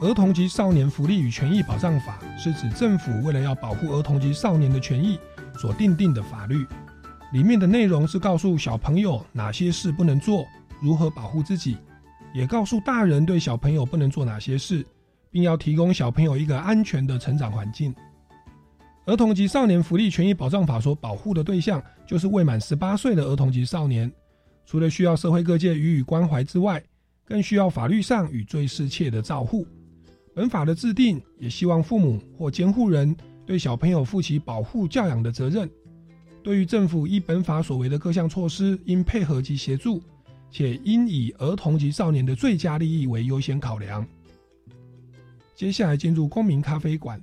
儿童及少年福利与权益保障法是指政府为了要保护儿童及少年的权益所定定的法律。里面的内容是告诉小朋友哪些事不能做，如何保护自己，也告诉大人对小朋友不能做哪些事，并要提供小朋友一个安全的成长环境。儿童及少年福利权益保障法所保护的对象就是未满十八岁的儿童及少年，除了需要社会各界予以关怀之外，更需要法律上与最适切的照护。本法的制定，也希望父母或监护人对小朋友负起保护教养的责任。对于政府依本法所为的各项措施，应配合及协助，且应以儿童及少年的最佳利益为优先考量。接下来进入公民咖啡馆。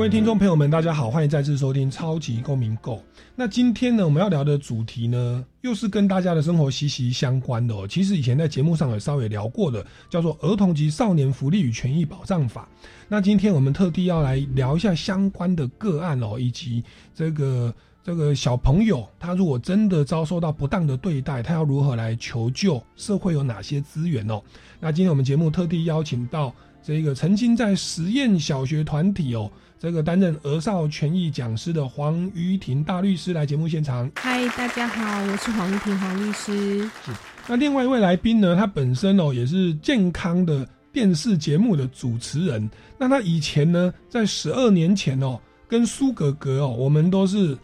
各位听众朋友们，大家好，欢迎再次收听《超级公民购》。那今天呢，我们要聊的主题呢，又是跟大家的生活息息相关的哦。其实以前在节目上有稍微聊过的，叫做《儿童及少年福利与权益保障法》。那今天我们特地要来聊一下相关的个案哦，以及这个这个小朋友，他如果真的遭受到不当的对待，他要如何来求救？社会有哪些资源哦？那今天我们节目特地邀请到这个曾经在实验小学团体哦。这个担任儿少权益讲师的黄瑜婷大律师来节目现场。嗨，大家好，我是黄瑜婷黄律师。是。那另外一位来宾呢，他本身哦也是健康的电视节目的主持人。那他以前呢，在十二年前哦，跟苏格格哦，我们都是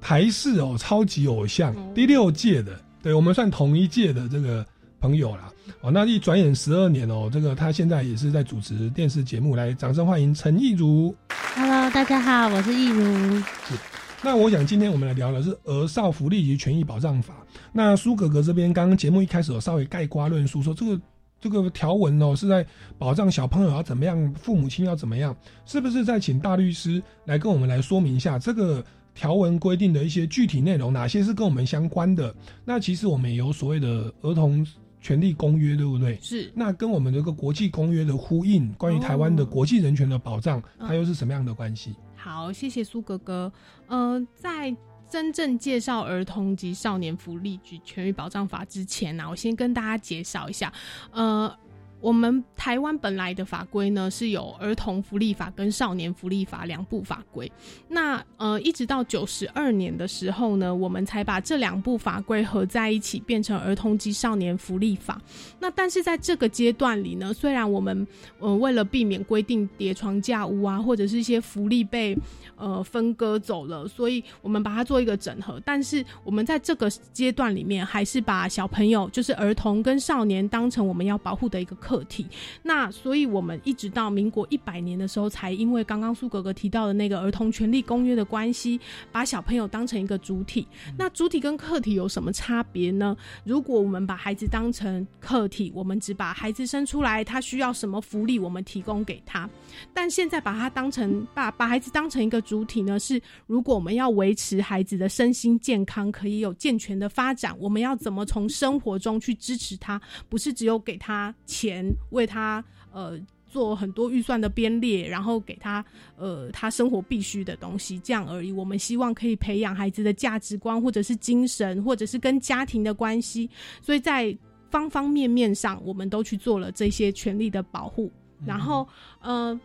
台视哦超级偶像第六届的，对我们算同一届的这个朋友啦。哦，那一转眼十二年哦，这个他现在也是在主持电视节目。来，掌声欢迎陈亦如。Hello，大家好，我是亦如。是，那我想今天我们来聊的是《儿少福利及权益保障法》。那苏格格这边刚刚节目一开始有稍微盖瓜论述，说这个这个条文哦是在保障小朋友要怎么样，父母亲要怎么样，是不是在请大律师来跟我们来说明一下这个条文规定的一些具体内容，哪些是跟我们相关的？那其实我们也有所谓的儿童。权利公约对不对？是。那跟我们这个国际公约的呼应，关于台湾的国际人权的保障，它又是什么样的关系？好，谢谢苏哥哥。呃，在真正介绍儿童及少年福利及权益保障法之前呢，我先跟大家介绍一下，呃。我们台湾本来的法规呢是有儿童福利法跟少年福利法两部法规，那呃一直到九十二年的时候呢，我们才把这两部法规合在一起变成儿童及少年福利法。那但是在这个阶段里呢，虽然我们呃为了避免规定叠床架屋啊，或者是一些福利被呃分割走了，所以我们把它做一个整合，但是我们在这个阶段里面还是把小朋友就是儿童跟少年当成我们要保护的一个。课题。那所以我们一直到民国一百年的时候，才因为刚刚苏格格提到的那个儿童权利公约的关系，把小朋友当成一个主体。那主体跟客体有什么差别呢？如果我们把孩子当成客体，我们只把孩子生出来，他需要什么福利，我们提供给他。但现在把他当成把把孩子当成一个主体呢？是如果我们要维持孩子的身心健康，可以有健全的发展，我们要怎么从生活中去支持他？不是只有给他钱，为他呃做很多预算的编列，然后给他呃他生活必须的东西这样而已。我们希望可以培养孩子的价值观，或者是精神，或者是跟家庭的关系。所以在方方面面上，我们都去做了这些权利的保护。然后呃。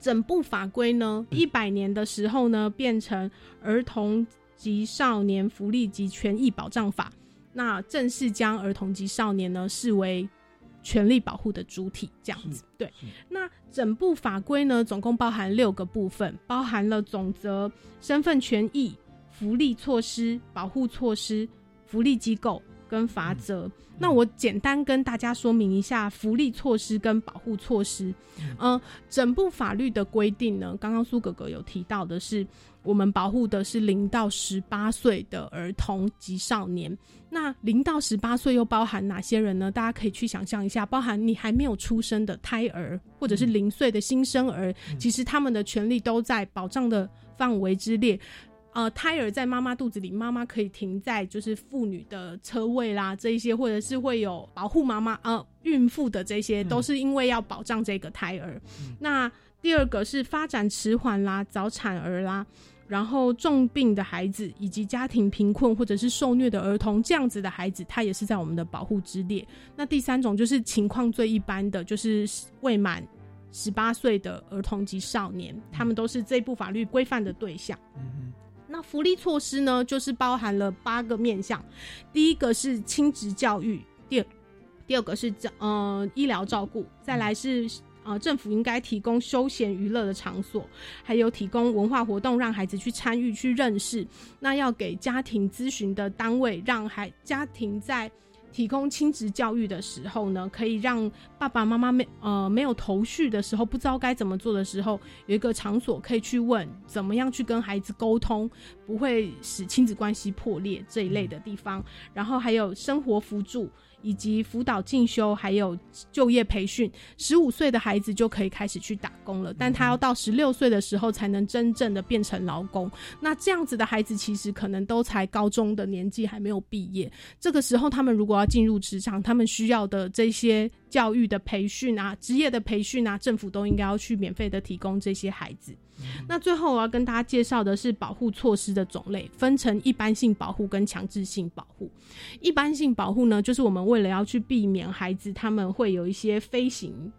整部法规呢，一百年的时候呢，变成《儿童及少年福利及权益保障法》，那正式将儿童及少年呢视为权利保护的主体，这样子。对，那整部法规呢，总共包含六个部分，包含了总则、身份权益、福利措施、保护措施、福利机构。跟法则，那我简单跟大家说明一下福利措施跟保护措施。嗯，整部法律的规定呢，刚刚苏哥哥有提到的是，我们保护的是零到十八岁的儿童及少年。那零到十八岁又包含哪些人呢？大家可以去想象一下，包含你还没有出生的胎儿，或者是零岁的新生儿，其实他们的权利都在保障的范围之列。呃，胎儿在妈妈肚子里，妈妈可以停在就是妇女的车位啦，这一些或者是会有保护妈妈呃孕妇的这些，都是因为要保障这个胎儿。那第二个是发展迟缓啦、早产儿啦，然后重病的孩子以及家庭贫困或者是受虐的儿童，这样子的孩子，他也是在我们的保护之列。那第三种就是情况最一般的，就是未满十八岁的儿童及少年，他们都是这部法律规范的对象。那福利措施呢，就是包含了八个面向，第一个是亲职教育，第二第二个是照呃医疗照顾，再来是呃政府应该提供休闲娱乐的场所，还有提供文化活动让孩子去参与去认识，那要给家庭咨询的单位，让孩家庭在。提供亲职教育的时候呢，可以让爸爸妈妈没呃没有头绪的时候，不知道该怎么做的时候，有一个场所可以去问怎么样去跟孩子沟通，不会使亲子关系破裂这一类的地方。然后还有生活辅助。以及辅导进修，还有就业培训，十五岁的孩子就可以开始去打工了，但他要到十六岁的时候才能真正的变成劳工。那这样子的孩子其实可能都才高中的年纪，还没有毕业。这个时候，他们如果要进入职场，他们需要的这些教育的培训啊、职业的培训啊，政府都应该要去免费的提供这些孩子。那最后我要跟大家介绍的是保护措施的种类，分成一般性保护跟强制性保护。一般性保护呢，就是我们为了要去避免孩子他们会有一些飞行。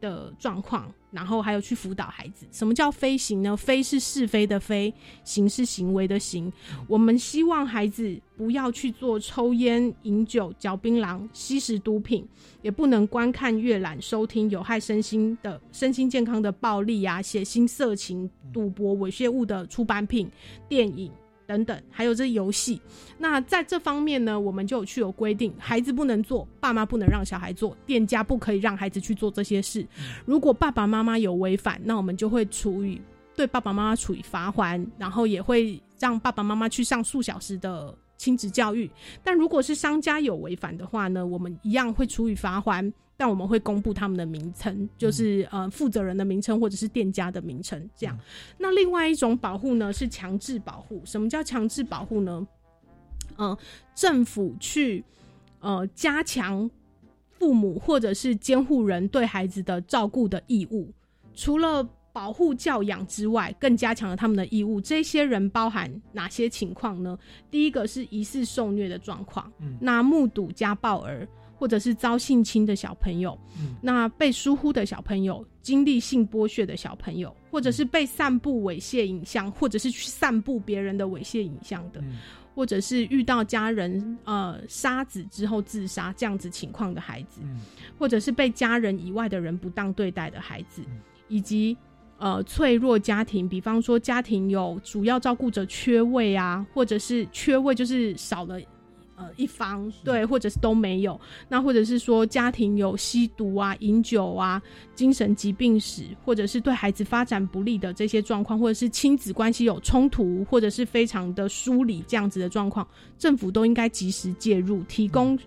的状况，然后还有去辅导孩子。什么叫飞行呢？飞是是非的飞，行是行为的行。我们希望孩子不要去做抽烟、饮酒、嚼槟榔、吸食毒品，也不能观看、阅览、收听有害身心的身心健康的暴力啊、血腥、色情、赌博、猥亵物的出版品、电影。等等，还有这游戏。那在这方面呢，我们就有去有规定，孩子不能做，爸妈不能让小孩做，店家不可以让孩子去做这些事。如果爸爸妈妈有违反，那我们就会处以对爸爸妈妈处以罚还，然后也会让爸爸妈妈去上数小时的亲子教育。但如果是商家有违反的话呢，我们一样会处以罚款。但我们会公布他们的名称，就是呃负责人的名称或者是店家的名称，这样。那另外一种保护呢是强制保护。什么叫强制保护呢？嗯，政府去呃加强父母或者是监护人对孩子的照顾的义务，除了保护教养之外，更加强了他们的义务。这些人包含哪些情况呢？第一个是疑似受虐的状况，嗯那目睹家暴儿。或者是遭性侵的小朋友，那被疏忽的小朋友，经历性剥削的小朋友，或者是被散布猥亵影像，或者是去散布别人的猥亵影像的，或者是遇到家人呃杀子之后自杀这样子情况的孩子，或者是被家人以外的人不当对待的孩子，以及呃脆弱家庭，比方说家庭有主要照顾者缺位啊，或者是缺位就是少了。呃一方，对，或者是都没有，那或者是说家庭有吸毒啊、饮酒啊、精神疾病史，或者是对孩子发展不利的这些状况，或者是亲子关系有冲突，或者是非常的疏离这样子的状况，政府都应该及时介入，提供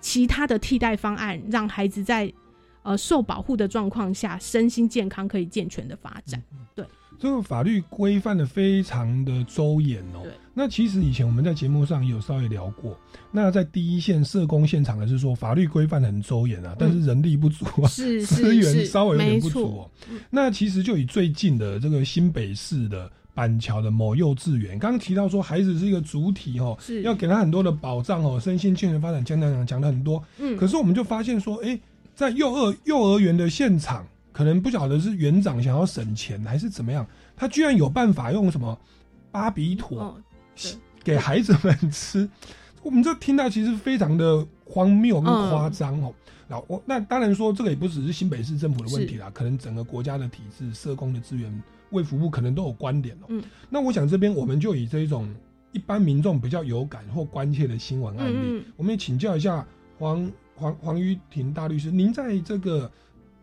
其他的替代方案，让孩子在呃受保护的状况下，身心健康可以健全的发展。这个法律规范的非常的周延哦对。那其实以前我们在节目上有稍微聊过，那在第一线社工现场的是说法律规范很周延啊，但是人力不足啊，是 资源稍微有点不足哦错。。那其实就以最近的这个新北市的板桥的某幼稚园，刚刚提到说孩子是一个主体哦，是要给他很多的保障哦，身心健全发展，讲讲讲讲了很多。嗯，可是我们就发现说，哎、在幼儿幼儿园的现场，可能不晓得是园长想要省钱还是怎么样，他居然有办法用什么巴比妥哦，给孩子们吃，我们这听到其实非常的荒谬跟嗯夸张哦。然后我那当然说这个也不只是新北市政府的问题啦，可能整个国家的体制、社工的资源、卫福部可能都有观点哦。嗯，那我想这边我们就以这一种一般民众比较有感或关切的新闻案例，嗯嗯。我们也请教一下黄黄黄玉婷大律师，您在这个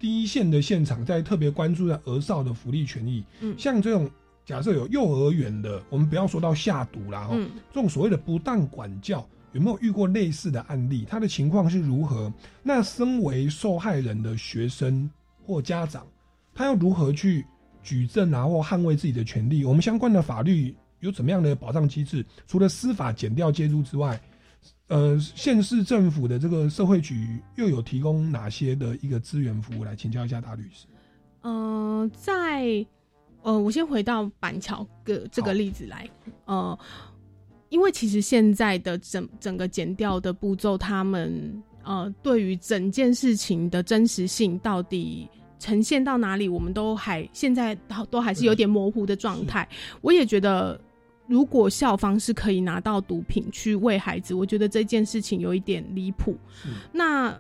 第一线的现场，在特别关注在儿少的福利权益，嗯像这种假设有幼儿园的，我们不要说到下毒啦，哈、嗯这种所谓的不当管教，有没有遇过类似的案例？他的情况是如何？那身为受害人的学生或家长，他要如何去举证啊，或捍卫自己的权利？我们相关的法律有怎么样的保障机制？除了司法减调介入之外，呃，县市政府的这个社会局又有提供哪些的一个资源服务？来请教一下大律师。呃，在呃，我先回到板桥个这好个例子来，呃，因为其实现在的整整个剪掉的步骤，他们呃，对于整件事情的真实性到底。呈现到哪里，我们都还现在都都还是有点模糊的状态。我也觉得，如果校方是可以拿到毒品去喂孩子，我觉得这件事情有一点离谱。那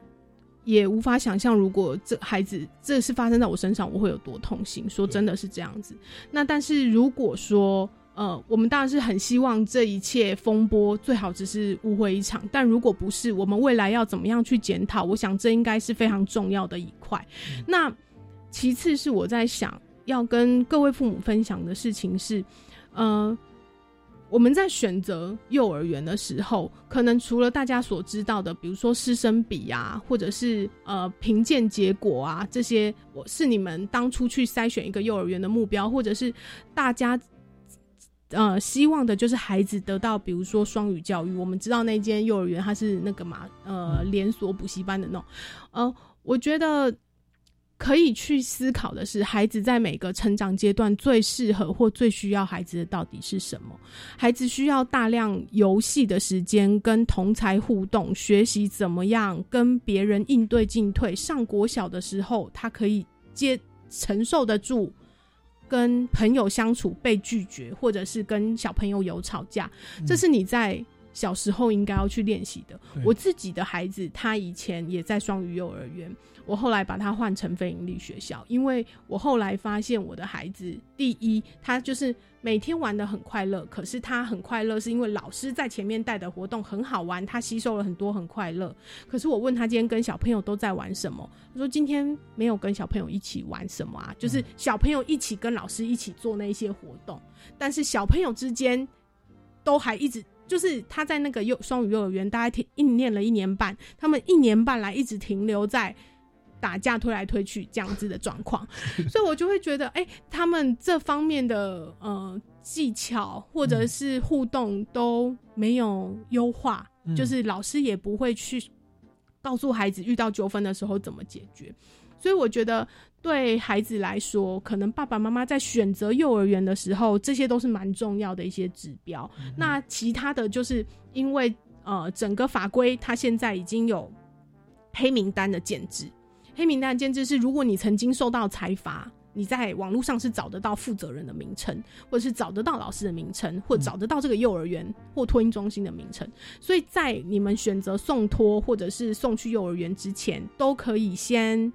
也无法想象，如果这孩子这是发生在我身上，我会有多痛心。说真的是这样子。那但是如果说，呃，我们当然是很希望这一切风波最好只是误会一场，但如果不是，我们未来要怎么样去检讨？我想这应该是非常重要的一块。那其次是我在想要跟各位父母分享的事情是，呃。我们在选择幼儿园的时候，可能除了大家所知道的，比如说师生比啊，或者是呃评鉴结果啊，这些我是你们当初去筛选一个幼儿园的目标，或者是大家呃希望的就是孩子得到，比如说双语教育。我们知道那间幼儿园它是那个嘛，呃连锁补习班的那种，呃，我觉得。可以去思考的是，孩子在每个成长阶段最适合或最需要孩子的到底是什么？孩子需要大量游戏的时间，跟同才互动，学习怎么样跟别人应对进退。上国小的时候，他可以接承受得住跟朋友相处被拒绝，或者是跟小朋友有吵架，这是你在小时候应该要去练习的。我自己的孩子，他以前也在双语幼儿园，我后来把它换成非盈利学校，因为我后来发现我的孩子，第一，他就是每天玩的很快乐，可是他很快乐是因为老师在前面带的活动很好玩，他吸收了很多很快乐。可是我问他今天跟小朋友都在玩什么，他说今天没有跟小朋友一起玩什么啊，就是小朋友一起跟老师一起做那些活动，但是小朋友之间都还一直。就是他在那个幼双语幼儿园，大概停一念了一年半，他们一年半来一直停留在打架推来推去这样子的状况，所以我就会觉得，哎、他们这方面的呃技巧或者是互动都没有优化，嗯。就是老师也不会去告诉孩子遇到纠纷的时候怎么解决，所以我觉得对孩子来说，可能爸爸妈妈在选择幼儿园的时候，这些都是蛮重要的一些指标。那其他的就是因为呃，整个法规它现在已经有黑名单的建制，黑名单的建制是如果你曾经受到裁罚。你在网络上是找得到负责人的名称，或者是找得到老师的名称，或找得到这个幼儿园或托婴中心的名称。所以在你们选择送托或者是送去幼儿园之前，都可以先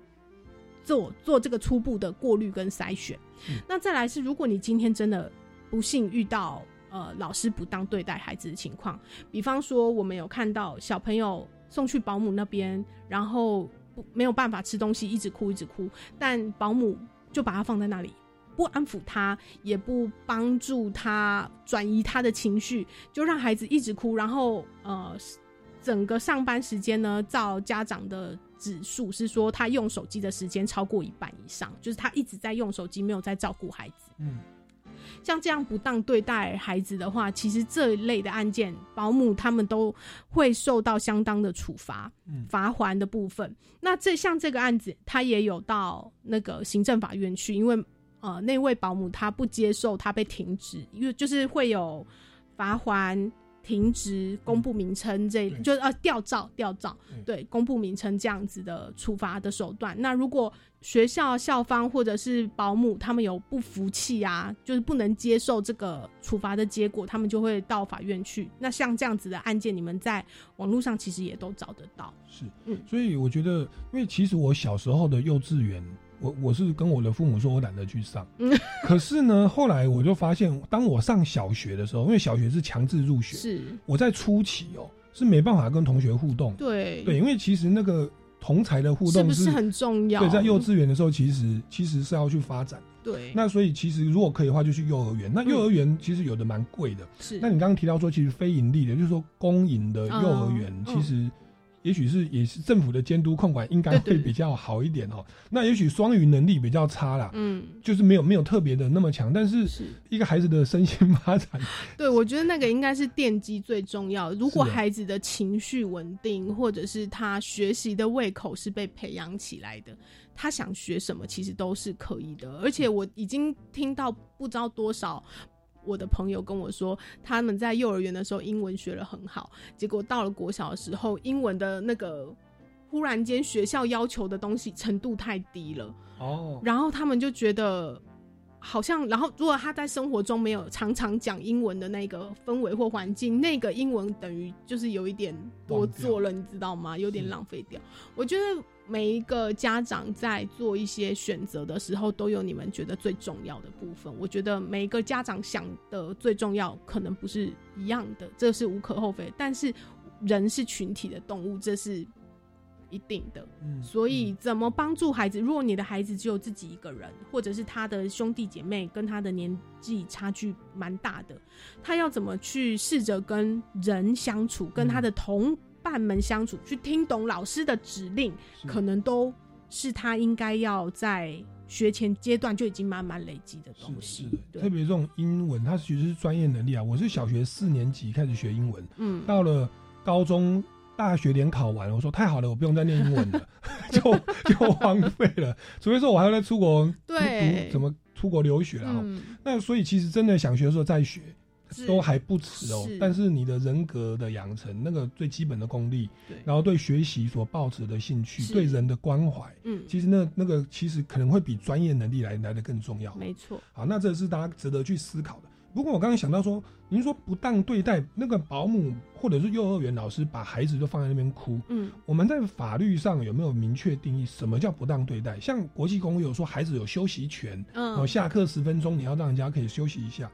做做这个初步的过滤跟筛选。那再来是，如果你今天真的不幸遇到呃老师不当对待孩子的情况。比方说，我们有看到小朋友送去保姆那边，然后没有办法吃东西，一直哭一直哭，但保姆就把他放在那里。不安抚他，也不帮助他转移他的情绪，就让孩子一直哭。然后，呃，整个上班时间呢，照家长的指数是说，他用手机的时间超过一半以上，就是他一直在用手机，没有在照顾孩子。嗯，像这样不当对待孩子的话，其实这一类的案件，保姆他们都会受到相当的处罚，罚还的部分。那这像这个案子，他也有到那个行政法院去，因为。呃，那位保姆他不接受，他被停职，因为就是会有罚还、停职、公布名称这，就是呃吊照、吊照，对，公布名称这样子的处罚的手段。那如果学校校方或者是保姆他们有不服气啊，就是不能接受这个处罚的结果，他们就会到法院去。那像这样子的案件，你们在网络上其实也都找得到。是，嗯，所以我觉得，因为其实我小时候的幼稚园。我我是跟我的父母说，我懒得去上。可是呢，后来我就发现，当我上小学的时候，因为小学是强制入学，是我在初期哦是没办法跟同学互动。对对，因为其实那个同才的互动是很重要。对，在幼稚园的时候，其实其实是要去发展。对。那所以其实如果可以的话，就去幼儿园。那幼儿园其实有的蛮贵的。是。那你刚刚提到说，其实非盈利的，就是说公营的幼儿园，其实。也许是也是政府的监督控管应该会比较好一点哦。那也许双语能力比较差啦，嗯，就是没有没有特别的那么强。但是一个孩子的身心发展，对我觉得那个应该是奠基最重要。如果孩子的情绪稳定，或者是他学习的胃口是被培养起来的，他想学什么其实都是可以的。而且我已经听到不知道多少。我的朋友跟我说，他们在幼儿园的时候英文学的很好，结果到了国小的时候，英文的那个忽然间学校要求的东西程度太低了哦，然后他们就觉得好像，然后如果他在生活中没有常常讲英文的那个氛围或环境，那个英文等于就是有一点多做了，你知道吗？有点浪费掉。我觉得。每一个家长在做一些选择的时候，都有你们觉得最重要的部分。我觉得每一个家长想的最重要，可能不是一样的，这是无可厚非。但是人是群体的动物，这是一定的。嗯，所以怎么帮助孩子？如果你的孩子只有自己一个人，或者是他的兄弟姐妹跟他的年纪差距蛮大的，他要怎么去试着跟人相处，跟他的同。伴们相处，去听懂老师的指令，可能都是他应该要在学前阶段就已经慢慢累积的东西。特别这种英文，它其实是专业能力啊。我是小学四年级开始学英文，嗯，到了高中、大学联考完，我说太好了，我不用再念英文了，就就荒废了。除非说我还要再出国读，怎么出国留学啊？那所以其实真的想学的时候再学。都还不迟哦，但是你的人格的养成，那个最基本的功力，然后对学习所抱持的兴趣，对人的关怀，嗯，其实那那个其实可能会比专业能力来来的更重要。没错。好，那这是大家值得去思考的。不过我刚刚想到说，您说不当对待那个保姆或者是幼儿园老师把孩子就放在那边哭，嗯，我们在法律上有没有明确定义什么叫不当对待？像国际公约有说孩子有休息权，嗯，下课十分钟你要让人家可以休息一下。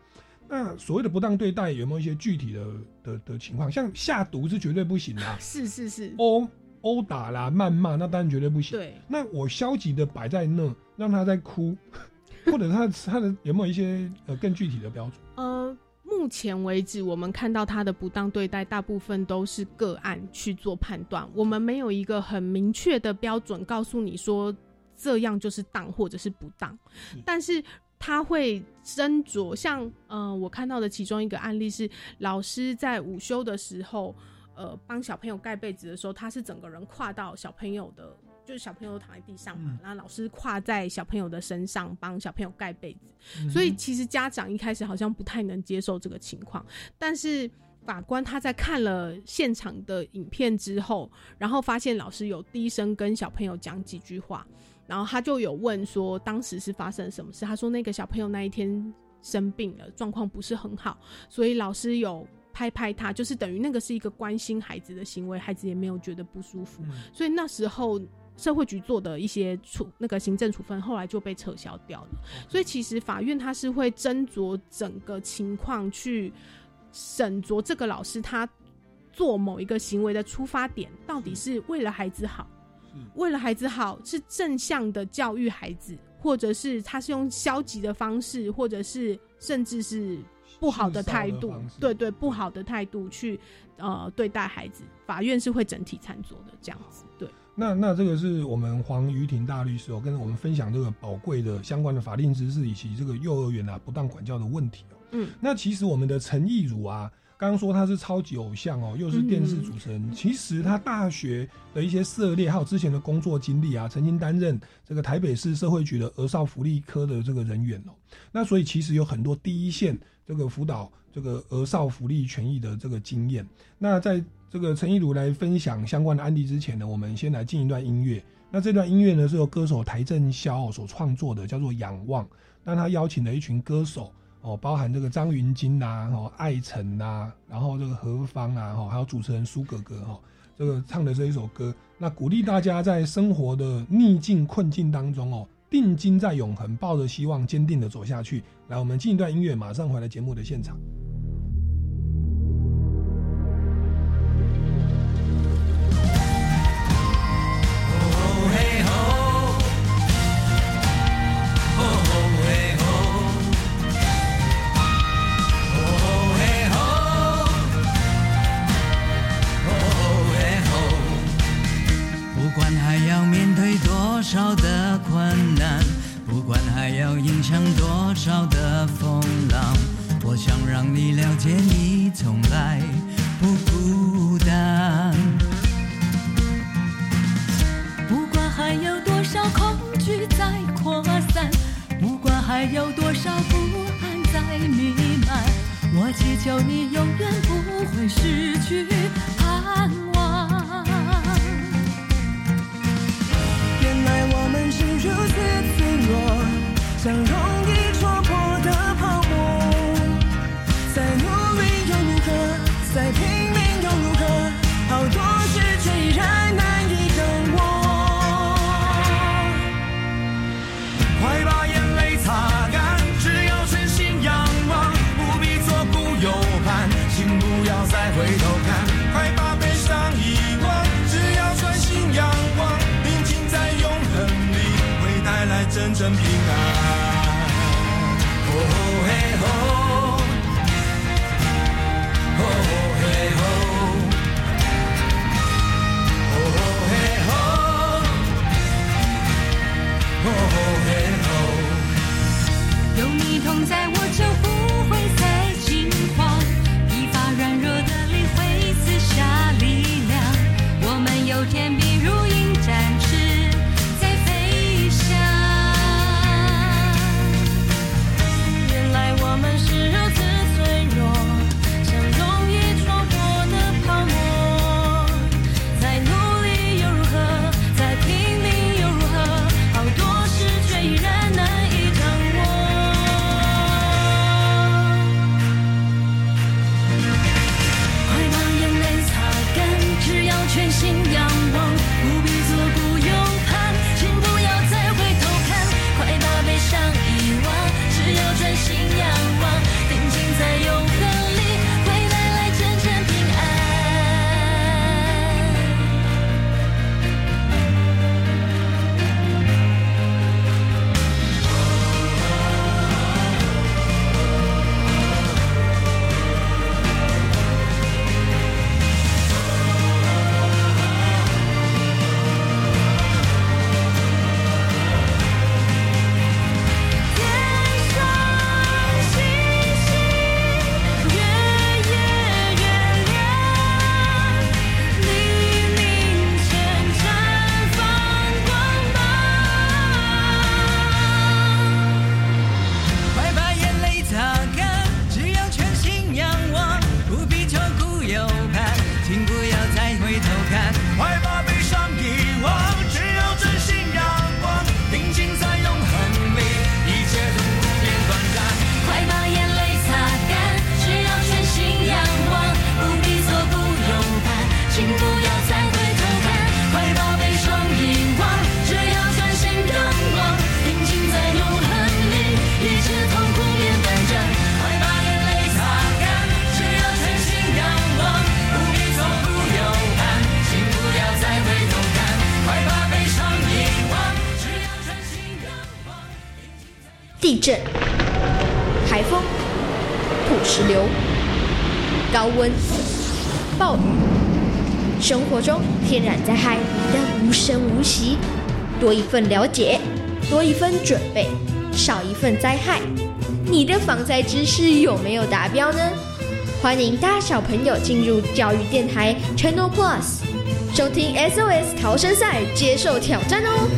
那所谓的不当对待有没有一些具体的的的情况？像下毒是绝对不行的，是是是，殴殴打啦、谩骂，那当然绝对不行。对，那我消极的摆在那，让他在哭，或者他他的有没有一些呃更具体的标准？呃，目前为止我们看到他的不当对待，大部分都是个案去做判断，我们没有一个很明确的标准告诉你说这样就是当或者是不当，但是。他会斟酌，像呃，我看到的其中一个案例是，老师在午休的时候，呃，帮小朋友盖被子的时候，他是整个人跨到小朋友的，就是小朋友躺在地上嘛，然后老师跨在小朋友的身上帮小朋友盖被子，所以其实家长一开始好像不太能接受这个情况，但是法官他在看了现场的影片之后，然后发现老师有低声跟小朋友讲几句话。然后他就有问说，当时是发生什么事？他说那个小朋友那一天生病了，状况不是很好，所以老师有拍拍他，就是等于那个是一个关心孩子的行为，孩子也没有觉得不舒服。所以那时候社会局做的一些处那个行政处分，后来就被撤销掉了。所以其实法院他是会斟酌整个情况去审酌这个老师他做某一个行为的出发点，到底是为了孩子好，为了孩子好是正向的教育孩子，或者是他是用消极的方式，或者是甚至是不好的态度对对，不好的态度去呃对待孩子，法院是会整体参酌的这样子，对。那那这个是我们黄于婷大律师哦，跟我们分享这个宝贵的相关的法定知识，以及这个幼儿园啊不当管教的问题哦。嗯，那其实我们的陈义儒啊，刚刚说他是超级偶像哦，又是电视主持人，其实他大学的一些涉猎，还有之前的工作经历啊，曾经担任这个台北市社会局的儿少福利科的这个人员哦。那所以其实有很多第一线这个辅导这个儿少福利权益的这个经验。那在这个陈亦儒来分享相关的案例之前呢，我们先来进一段音乐。那这段音乐呢是由歌手邰正宵所创作的，叫做《仰望》。那他邀请了一群歌手哦，包含这个张云京呐、哦艾辰呐，然后这个何方啊，哦还有主持人苏格格哈、哦，这个唱的这一首歌，那鼓励大家在生活的逆境困境当中哦，定睛在永恒，抱着希望，坚定的走下去。来，我们进一段音乐，马上回来节目的现场。回头看。快把悲伤遗忘，只要专心仰望，宁静在永恒里，会带来真正平安。哦嘿吼，哦嘿吼，哦嘿吼，哦嘿吼。有你同在，我天然灾害来得无声无息。多一份了解，多一份准备，少一份灾害。你的防灾知识有没有达标呢？欢迎大小朋友进入教育电台 Channel Plus，收听 SOS 逃生赛，接受挑战哦。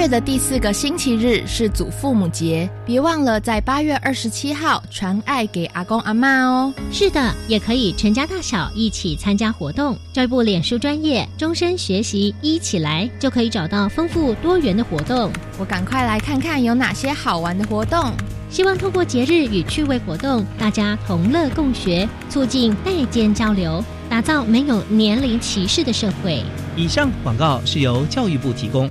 月的第四个星期日是祖父母节，别忘了在八月二十七号传爱给阿公阿妈哦。是的，也可以全家大小一起参加活动。教育部脸书专业终身学习一起来，就可以找到丰富多元的活动。我赶快来看看有哪些好玩的活动。希望透过节日与趣味活动，大家同乐共学，促进代间交流，打造没有年龄歧视的社会。以上广告是由教育部提供。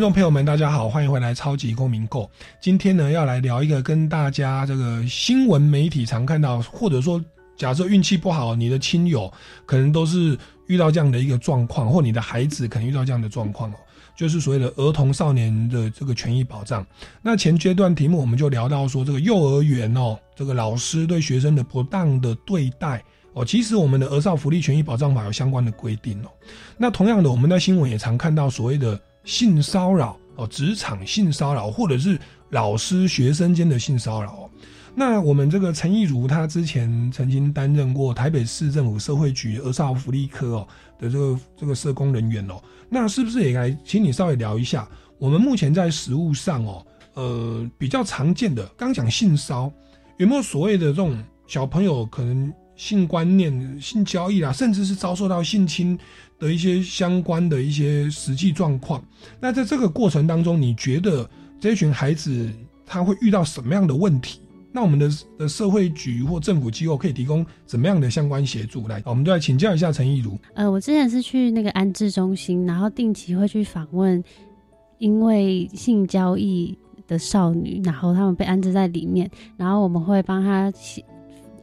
听众朋友们，大家好，欢迎回来《超级公民购》。今天呢，要来聊一个跟大家这个新闻媒体常看到，或者说假设运气不好，你的亲友可能都是遇到这样的一个状况，或你的孩子可能遇到这样的状况哦，就是所谓的儿童少年的这个权益保障。那前阶段题目我们就聊到说，这个幼儿园哦，这个老师对学生的不当的对待。哦，其实我们的《儿少福利权益保障法》有相关的规定哦。那同样的，我们在新闻也常看到所谓的性骚扰哦，职场性骚扰，或者是老师学生间的性骚扰。那我们这个陈义如，他之前曾经担任过台北市政府社会局儿少福利科哦的这个这个社工人员哦。那是不是也来请你稍微聊一下，我们目前在实务上哦，呃，比较常见的，刚讲性骚，有没有所谓的这种小朋友可能性观念、性交易啦，甚至是遭受到性侵的一些相关的一些实际状况？那在这个过程当中，你觉得这群孩子他会遇到什么样的问题？那我们的的社会局或政府机构可以提供怎么样的相关协助？来，我们就来请教一下陈义如。呃，我之前是去那个安置中心，然后定期会去访问因为性交易的少女，然后他们被安置在里面，然后我们会帮他写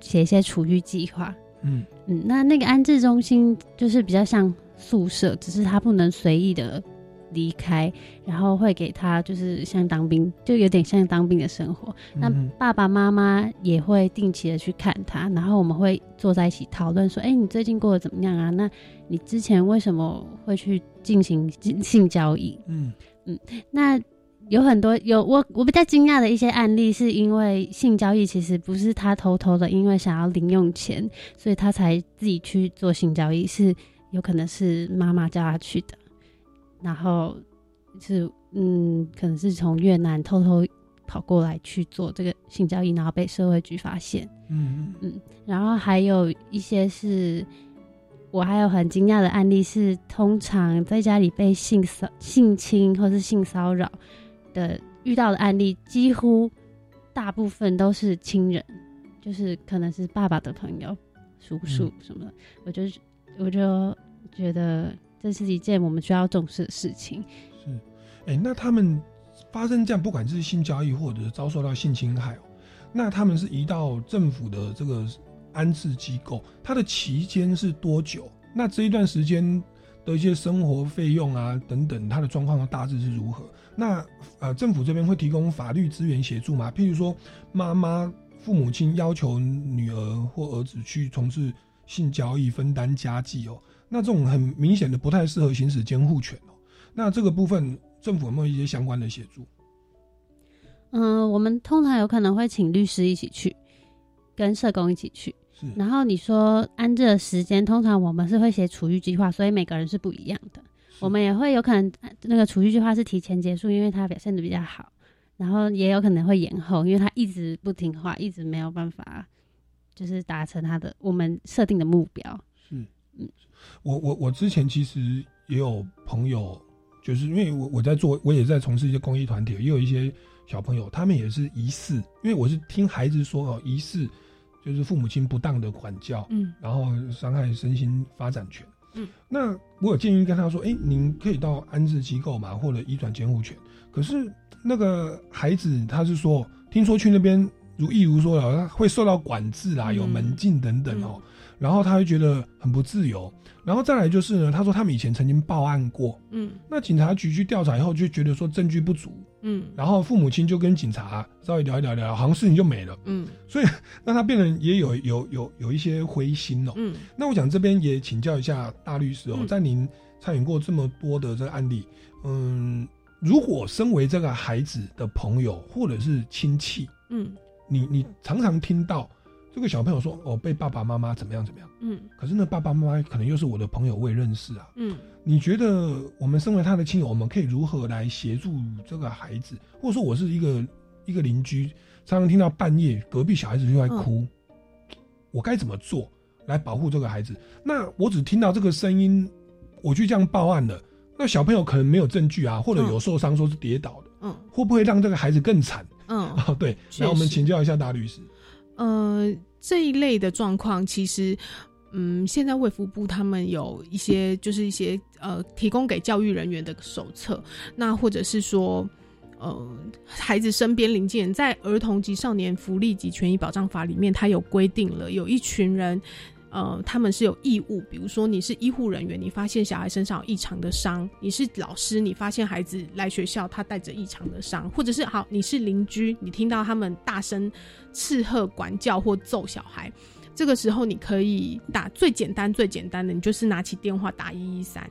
写一些处遇计划。嗯嗯，那那个安置中心就是比较像宿舍，只是他不能随意的离开，然后会给他就是像当兵，就有点像当兵的生活。那嗯爸爸妈妈也会定期的去看他，然后我们会坐在一起讨论说，哎、你最近过得怎么样啊？那你之前为什么会去进行性性交易？嗯嗯，那有很多有我我比较惊讶的一些案例，是因为性交易其实不是他偷偷的，因为想要零用钱，所以他才自己去做性交易，是有可能是妈妈叫他去的，然后是嗯，可能是从越南偷偷跑过来去做这个性交易，然后被社会局发现。嗯嗯，然后还有一些是，我还有很惊讶的案例是，通常在家里被性骚性侵或是性骚扰的遇到的案例，几乎大部分都是亲人，就是可能是爸爸的朋友、叔叔什么的。我就我就觉得这是一件我们需要重视的事情。是，哎、那他们发生这样，不管是性交易或者是遭受到性侵害，那他们是移到政府的这个安置机构，它的期间是多久？那这一段时间的一些生活费用啊等等，他的状况大致是如何？那呃，政府这边会提供法律资源协助吗？譬如说，妈妈、父母亲要求女儿或儿子去从事性交易、分担家计哦，那这种很明显的不太适合行使监护权哦。那这个部分，政府有没有一些相关的协助？嗯，我们通常有可能会请律师一起去，跟社工一起去。然后你说安置的时间，通常我们是会写处遇计划，所以每个人是不一样的。我们也会有可能那个处遇计划是提前结束，因为他表现的比较好，然后也有可能会延后，因为他一直不听话，一直没有办法就是达成他的我们设定的目标。是，嗯，我我我之前其实也有朋友，就是因为我我在做，我也在从事一些公益团体，也有一些小朋友，他们也是疑似，因为我是听孩子说哦，疑似就是父母亲不当的管教，嗯，然后伤害身心发展权。嗯，那我有建议跟他说，哎，您可以到安置机构嘛，或者移转监护权。可是那个孩子他是说，听说去那边如意如说了，他会受到管制啦，有门禁等等哦，然后他会觉得很不自由。然后再来就是呢，他说他们以前曾经报案过，嗯，那警察局去调查以后就觉得说证据不足，嗯，然后父母亲就跟警察稍微聊一聊聊，好像事情就没了，嗯，所以让他变得也有有有有一些灰心哦，嗯，那我想这边也请教一下大律师哦，嗯。在您参与过这么多的这个案例，嗯，如果身为这个孩子的朋友或者是亲戚，嗯。你你常常听到这个小朋友说哦被爸爸妈妈怎么样怎么样，嗯。可是呢爸爸妈妈可能又是我的朋友，我也认识啊，嗯。你觉得我们身为他的亲友，我们可以如何来协助这个孩子？或者说我是一个一个邻居，常常听到半夜隔壁小孩子就在哭，我该怎么做来保护这个孩子？那我只听到这个声音，我去这样报案了，那小朋友可能没有证据啊，或者有受伤，说是跌倒的，嗯。会不会让这个孩子更惨？嗯。哦，对，确来我们请教一下大律师。呃，这一类的状况，其实，嗯，现在卫福部他们有一些，就是一些呃，提供给教育人员的手册，那或者是说，呃，孩子身边邻近人，在《儿童及少年福利及权益保障法》里面，它有规定了，有一群人。呃，他们是有义务，比如说你是医护人员，你发现小孩身上有异常的伤；你是老师，你发现孩子来学校他带着异常的伤，或者是好，你是邻居，你听到他们大声斥喝、管教或揍小孩，这个时候你可以打最简单、最简单的，你就是拿起电话打一一三，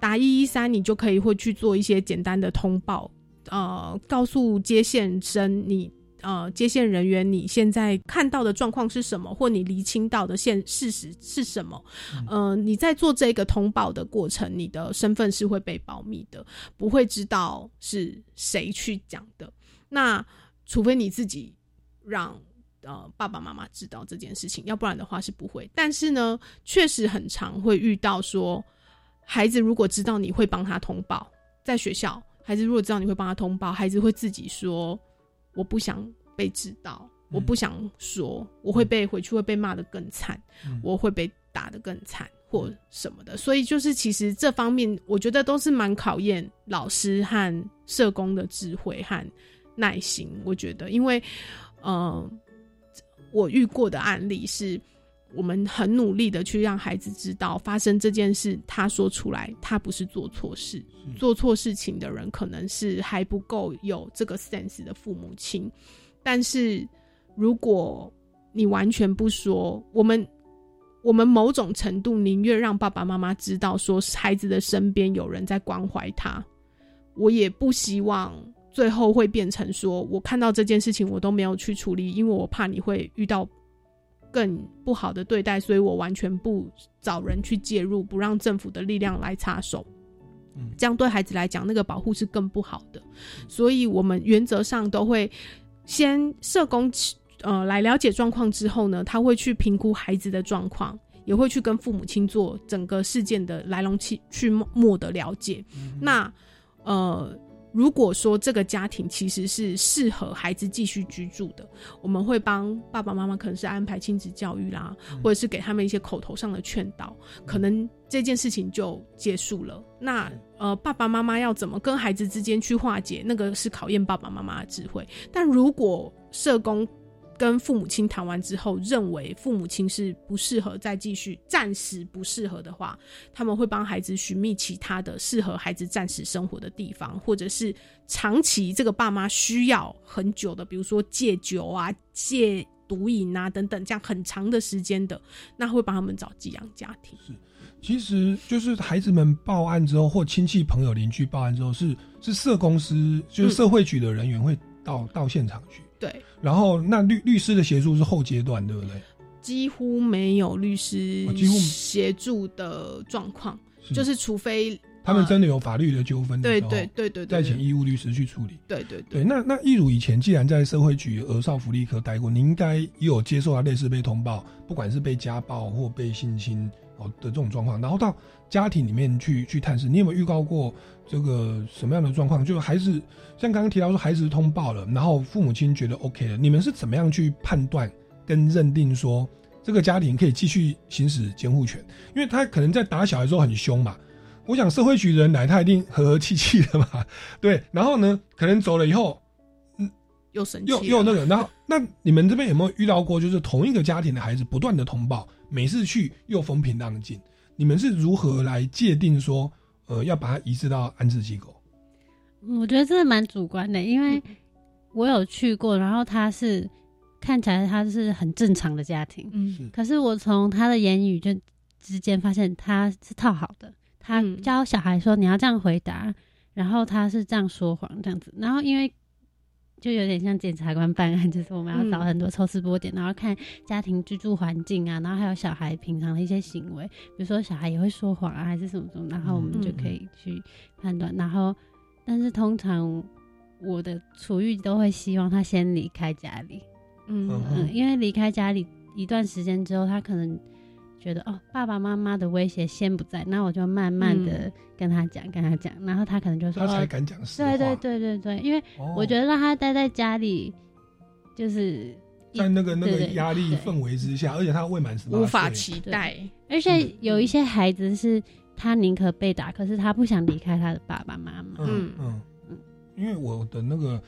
打一一三，你就可以会去做一些简单的通报，呃，告诉接线生你。呃，接线人员，你现在看到的状况是什么，或你厘清到的现事实是什么？呃，你在做这个通报的过程，你的身份是会被保密的，不会知道是谁去讲的。那除非你自己让呃爸爸妈妈知道这件事情，要不然的话是不会。但是呢，确实很常会遇到说，孩子如果知道你会帮他通报，在学校，孩子如果知道你会帮他通报，孩子会自己说。我不想被知道，我不想说，我会被回去会被骂得更惨，我会被打得更惨或什么的。所以就是其实这方面，我觉得都是蛮考验老师和社工的智慧和耐心。我觉得，因为呃，我遇过的案例是。我们很努力的去让孩子知道发生这件事，他说出来，他不是做错事，做错事情的人可能是还不够有这个 sense 的父母亲。但是如果你完全不说，我们我们某种程度宁愿让爸爸妈妈知道，说孩子的身边有人在关怀他，我也不希望最后会变成说我看到这件事情我都没有去处理，因为我怕你会遇到。更不好的对待，所以我完全不找人去介入，不让政府的力量来插手。嗯，这样对孩子来讲，那个保护是更不好的。所以我们原则上都会先社工呃来了解状况之后呢，他会去评估孩子的状况，也会去跟父母亲做整个事件的来龙去去脉的了解。那呃。如果说这个家庭其实是适合孩子继续居住的，我们会帮爸爸妈妈可能是安排亲子教育啦，或者是给他们一些口头上的劝导，可能这件事情就结束了。那呃，爸爸妈妈要怎么跟孩子之间去化解，那个是考验爸爸妈妈的智慧。但如果社工跟父母亲谈完之后，认为父母亲是不适合再继续，暂时不适合的话，他们会帮孩子寻觅其他的适合孩子暂时生活的地方，或者是长期这个爸妈需要很久的，比如说戒酒啊、戒毒瘾啊等等，这样很长的时间的，那会帮他们找寄养家庭。是其实就是孩子们报案之后，或亲戚朋友邻居报案之后，是是社公司，就是社会局的人员会到、到现场去。对，然后那律律师的协助是后阶段，对不对？几乎没有律师乎协助的状况，是就是除非他们真的有法律的纠纷对对对对对再对请义务律师去处理。对对对，那那一如以前既然在社会局儿少福利科待过，你应该也有接受到类似被通报，不管是被家暴或被性侵哦的这种状况，然后到家庭里面去去探视，你有没有预告过这个什么样的状况？就是孩子像刚刚提到说孩子通报了，然后父母亲觉得 OK 了，你们是怎么样去判断跟认定说这个家庭可以继续行使监护权？因为他可能在打小孩的时候很凶嘛。我想社会局的人来，他一定和和气气的嘛，对。然后呢，可能走了以后，又生气又又那个，然后那你们这边有没有遇到过，就是同一个家庭的孩子不断的通报，每次去又风平浪静，你们是如何来界定说，呃，要把它移植到安置机构？嗯我觉得这个蛮主观的，因为我有去过，然后他是看起来他是很正常的家庭，嗯，可是我从他的言语就之间发现他是套好的，他嗯。教小孩说你要这样回答，然后他是这样说谎这样子，然后因为就有点像检察官办案，就是我们要找嗯。很多抽丝剥茧，然后看家庭居住环境啊，然后还有小孩平常的一些行为，比如说小孩也会说谎啊，还是什么什么，然后我们就可以去判断。然后，但是通常我的处遇都会希望他先离开家里，嗯。嗯，因为离开家里一段时间之后，他可能觉得哦，爸爸妈妈的威胁先不在，那我就慢慢的跟他讲，跟他讲，然后他可能就说，他才哦敢讲实话。对对对对对，因为哦我觉得让他待在家里，就是在那个那个压力氛围之下，而且他未满十八岁，无法期待。而且有一些孩子是他宁可被打，可是他不想离开他的爸爸妈妈。嗯嗯。嗯，因为我的那个，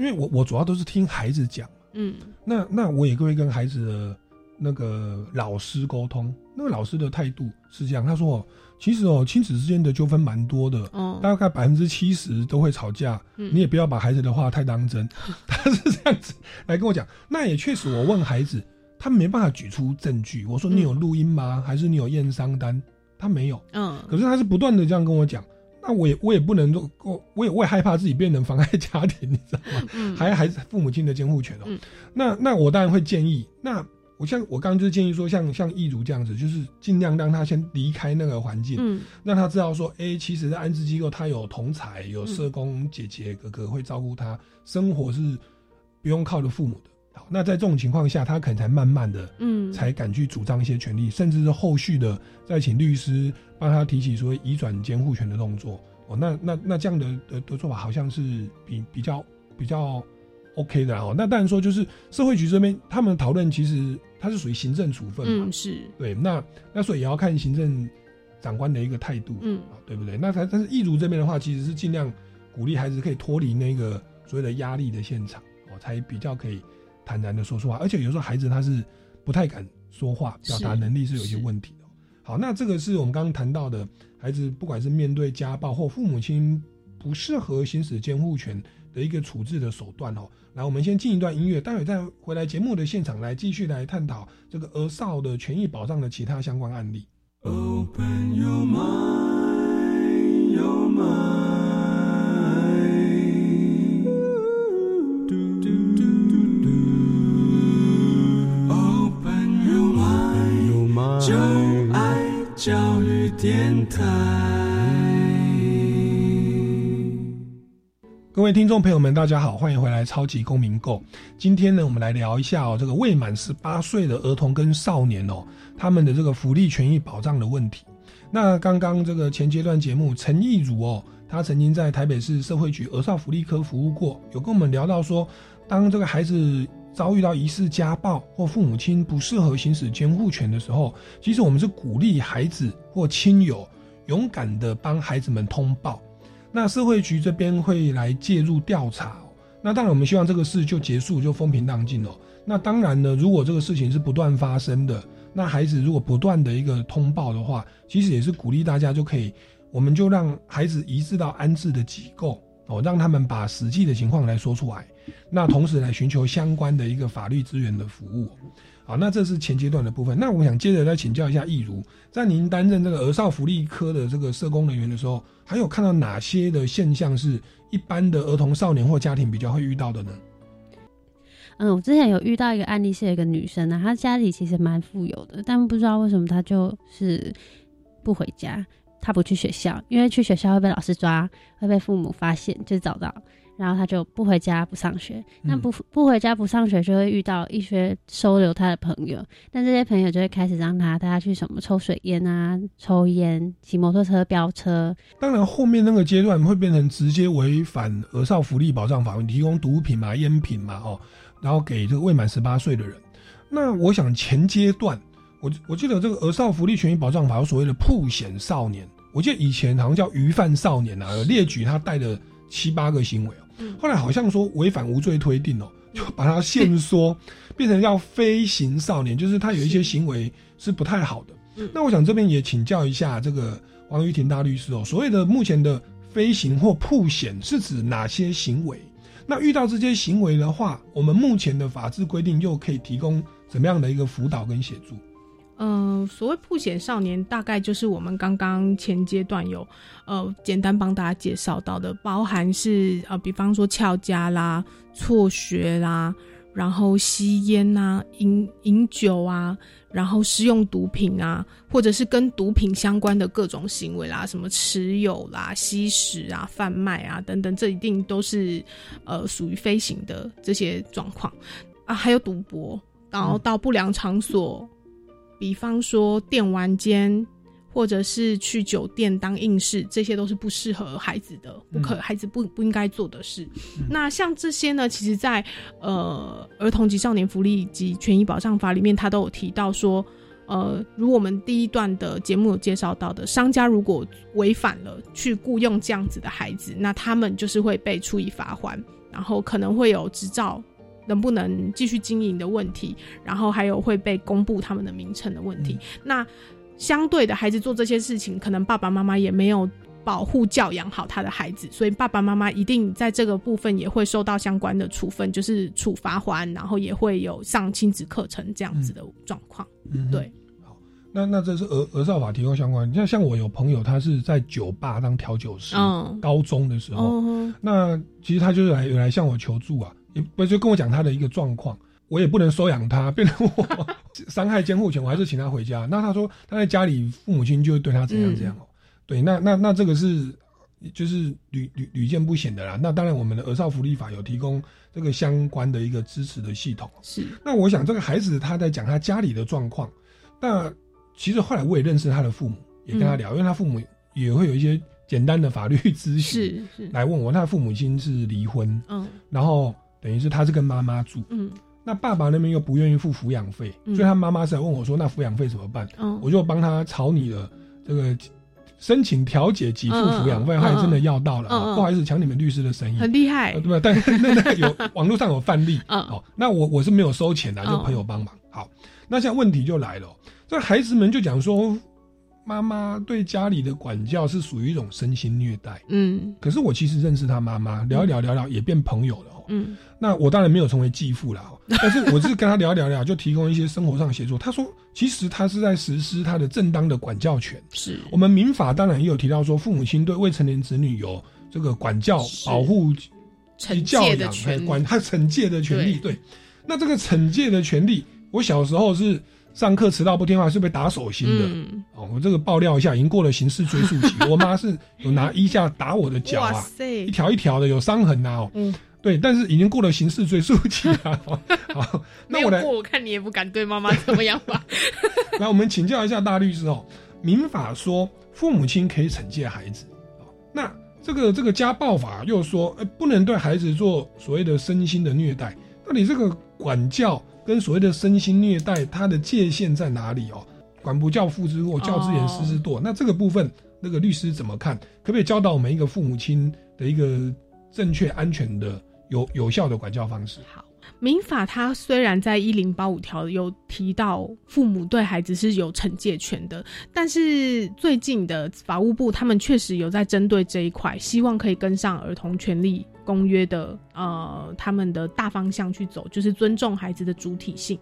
因为我我主要都是听孩子讲，嗯。那那我也会跟孩子的那个老师沟通，那个老师的态度是这样，他说哦，其实哦，亲子之间的纠纷蛮多的，哦大概百分之七十都会吵架，嗯你也不要把孩子的话太当真，他是这样子来跟我讲。那也确实，我问孩子，他没办法举出证据，我说你有录音吗？还是你有验伤单？他没有，嗯可是他是不断的这样跟我讲，那我也我也不能说，我我也我也害怕自己变成妨碍家庭，你知道吗？嗯还还是父母亲的监护权哦。嗯那那我当然会建议，那我像我刚刚就是建议说，像像易如这样子，就是尽量让他先离开那个环境，嗯让他知道说，哎、其实在安置机构他有同才，有社工姐姐哥哥会照顾他，生活是不用靠着父母的。好，那在这种情况下，他可能才慢慢的，嗯才敢去主张一些权利，甚至是后续的再请律师帮他提起说移转监护权的动作。哦，那那那这样的的的做法好像是比比较比较 OK 的啦哦。那当然说就是社会局这边他们讨论，其实它是属于行政处分嘛，嗯是对，那那所以也要看行政长官的一个态度，嗯啊，对不对？那他但是义族这边的话，其实是尽量鼓励孩子可以脱离那个所谓的压力的现场，哦，才比较可以坦然的说说话。而且有时候孩子他是不太敢说话，表达能力是有一些问题的。好，那这个是我们刚刚谈到的，孩子不管是面对家暴或父母亲不适合行使监护权的一个处置的手段哦。来，我们先进一段音乐，待会再回来节目的现场来继续来探讨这个儿少的权益保障的其他相关案例。Open your mind, your mind. Do, do, do, do. Open your mind, 就爱教育电台。各位听众朋友们，大家好，欢迎回来《超级公民购》。今天呢，我们来聊一下哦，这个未满十八岁的儿童跟少年哦，他们的这个福利权益保障的问题。那刚刚这个前阶段节目，陈义儒哦，他曾经在台北市社会局儿少福利科服务过，有跟我们聊到说，当这个孩子遭遇到疑似家暴或父母亲不适合行使监护权的时候，其实我们是鼓励孩子或亲友勇敢的帮孩子们通报。那社会局这边会来介入调查、那当然，我们希望这个事就结束，就风平浪静哦。那当然呢，如果这个事情是不断发生的，那孩子如果不断的一个通报的话，其实也是鼓励大家就可以，我们就让孩子移至到安置的机构哦，让他们把实际的情况来说出来，那同时来寻求相关的一个法律资源的服务。好，那这是前阶段的部分。那我想接着再请教一下易如，在您担任这个儿少福利科的这个社工人员的时候，还有看到哪些的现象是一般的儿童、少年或家庭比较会遇到的呢？嗯，我之前有遇到一个案例，是有一个女生呢，她家里其实蛮富有的，但不知道为什么她就是不回家，她不去学校，因为去学校会被老师抓，会被父母发现，就找到，然后他就不回家不上学。那不不回家不上学，就会遇到一些收留他的朋友，但这些朋友就会开始让他带他去什么抽水烟啊、抽烟、骑摩托车飙车。当然，后面那个阶段会变成直接违反儿少福利保障法，提供毒品嘛、烟品嘛，哦。然后给这个未满十八岁的人，那我想前阶段，我我记得这个儿少福利权益保障法有所谓的曝险少年，我记得以前好像叫鱼贩少年啊，列举他带的七八个行为哦，后来好像说违反无罪推定哦，就把它限缩变成要飞行少年，就是他有一些行为是不太好的。那我想这边也请教一下这个王玉婷大律师哦，所谓的目前的飞行或曝险是指哪些行为？那遇到这些行为的话，我们目前的法制规定又可以提供怎么样的一个辅导跟协助？嗯，所谓破险少年，大概就是我们刚刚前阶段有呃简单帮大家介绍到的，包含是呃，比方说翘家啦、辍学啦。然后吸烟啊，饮饮酒啊，然后使用毒品啊，或者是跟毒品相关的各种行为啦，什么持有啦、吸食啊、贩卖啊等等，这一定都是呃属于飞行的这些状况啊。还有赌博，然后到不良场所，比方说电玩间。或者是去酒店当应试，这些都是不适合孩子的，不可孩子不不应该做的事。那像这些呢，其实，在呃儿童及少年福利及权益保障法里面，他都有提到说，呃，如我们第一段的节目有介绍到的，商家如果违反了去雇佣这样子的孩子，那他们就是会被处以罚款，然后可能会有执照能不能继续经营的问题，然后还有会被公布他们的名称的问题。那相对的，孩子做这些事情，可能爸爸妈妈也没有保护教养好他的孩子，所以爸爸妈妈一定在这个部分也会受到相关的处分，就是处罚还，然后也会有上亲子课程这样子的状况。嗯对，好，那那这是儿儿少法提供相关。像像我有朋友，他是在酒吧当调酒师，嗯。高中的时候，那其实他就是来有来向我求助啊，也不就跟我讲他的一个状况。我也不能收养他，变成我 伤害监护权，我还是请他回家。那他说他在家里，父母亲就会对他怎样怎样哦。对，那那那这个是就是屡屡屡见不鲜的啦。那当然，我们的儿少福利法有提供这个相关的一个支持的系统。是。那我想这个孩子他在讲他家里的状况，那其实后来我也认识他的父母，也跟他聊，因为他父母也会有一些简单的法律咨询，是是来问我。他的父母亲是离婚，嗯，然后等于是他是跟妈妈住，嗯。那爸爸那边又不愿意付抚养费，所以他妈妈是来问我说：“那抚养费怎么办？”我就帮他朝你的这个申请调解给付抚养费，他也真的要到了。不好意思，抢你们律师的生意，很厉害，对吧？但 那那有网络上有范例，哦，那我我是没有收钱的，就朋友帮忙。好，那现在问题就来了，这孩子们就讲说，妈妈对家里的管教是属于一种身心虐待。嗯，可是我其实认识他妈妈，聊一聊聊聊也变朋友了。嗯，那我当然没有成为继父了，但是我是跟他聊聊聊，就提供一些生活上协助。他说，其实他是在实施他的正当的管教权。是我们民法当然也有提到说，父母亲对未成年子女有这个管教、保护、教养、管他惩戒的权利。对，那这个惩戒的权利，我小时候是上课迟到不听话是被打手心的。哦，我这个爆料一下，已经过了刑事追诉期。我妈是有拿衣架打我的脚啊，一条一条的有伤痕啊。哦。对，但是已经过了刑事追诉期了。好，那我来，我看你也不敢对妈妈怎么样吧？来，我们请教一下大律师哦。民法说父母亲可以惩戒孩子，那这个这个家暴法又说，哎，不能对孩子做所谓的身心的虐待。那你这个管教跟所谓的身心虐待，它的界限在哪里哦？管不教，父之过；教之严，师之惰。那这个部分，那个律师怎么看？可不可以教导我们一个父母亲的一个正确、安全的？有有效的管教方式。好，民法它虽然在一零八五条有提到父母对孩子是有惩戒权的，但是最近的法务部他们确实有在针对这一块，希望可以跟上儿童权利公约的呃他们的大方向去走，就是尊重孩子的主体性。